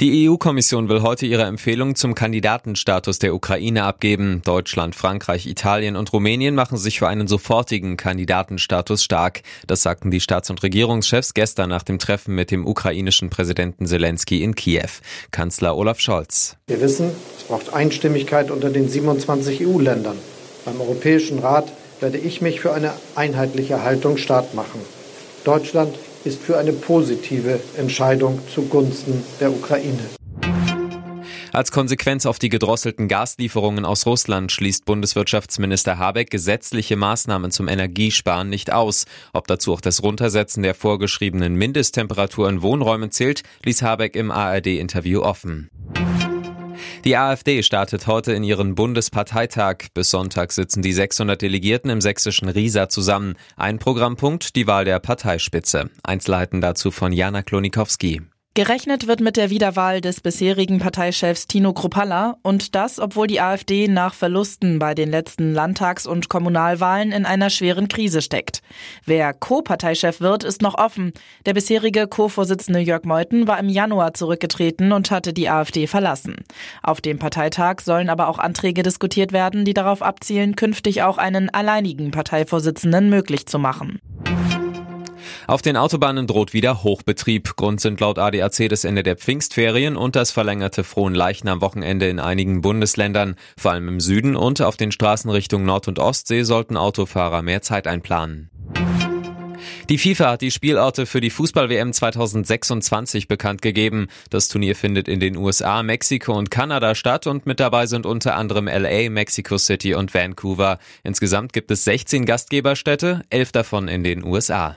Die EU-Kommission will heute ihre Empfehlung zum Kandidatenstatus der Ukraine abgeben. Deutschland, Frankreich, Italien und Rumänien machen sich für einen sofortigen Kandidatenstatus stark. Das sagten die Staats- und Regierungschefs gestern nach dem Treffen mit dem ukrainischen Präsidenten Zelensky in Kiew. Kanzler Olaf Scholz. Wir wissen, es braucht Einstimmigkeit unter den 27 EU-Ländern. Beim Europäischen Rat werde ich mich für eine einheitliche Haltung stark machen. Deutschland ist für eine positive Entscheidung zugunsten der Ukraine. Als Konsequenz auf die gedrosselten Gaslieferungen aus Russland schließt Bundeswirtschaftsminister Habeck gesetzliche Maßnahmen zum Energiesparen nicht aus. Ob dazu auch das Runtersetzen der vorgeschriebenen Mindesttemperatur in Wohnräumen zählt, ließ Habeck im ARD-Interview offen. Die AfD startet heute in ihren Bundesparteitag. Bis Sonntag sitzen die 600 Delegierten im sächsischen Riesa zusammen. Ein Programmpunkt, die Wahl der Parteispitze. Einzelheiten dazu von Jana Klonikowski. Gerechnet wird mit der Wiederwahl des bisherigen Parteichefs Tino Kruppalla und das, obwohl die AfD nach Verlusten bei den letzten Landtags- und Kommunalwahlen in einer schweren Krise steckt. Wer Co-Parteichef wird, ist noch offen. Der bisherige Co-Vorsitzende Jörg Meuthen war im Januar zurückgetreten und hatte die AfD verlassen. Auf dem Parteitag sollen aber auch Anträge diskutiert werden, die darauf abzielen, künftig auch einen alleinigen Parteivorsitzenden möglich zu machen. Auf den Autobahnen droht wieder Hochbetrieb. Grund sind laut ADAC das Ende der Pfingstferien und das verlängerte Frohenleichnam-Wochenende in einigen Bundesländern. Vor allem im Süden und auf den Straßen Richtung Nord- und Ostsee sollten Autofahrer mehr Zeit einplanen. Die FIFA hat die Spielorte für die Fußball-WM 2026 bekannt gegeben. Das Turnier findet in den USA, Mexiko und Kanada statt und mit dabei sind unter anderem LA, Mexico City und Vancouver. Insgesamt gibt es 16 Gastgeberstädte, elf davon in den USA.